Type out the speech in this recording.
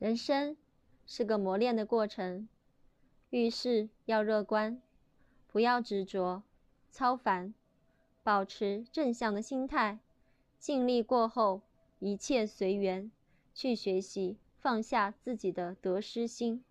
人生是个磨练的过程，遇事要乐观，不要执着、操烦，保持正向的心态，尽力过后，一切随缘，去学习，放下自己的得失心。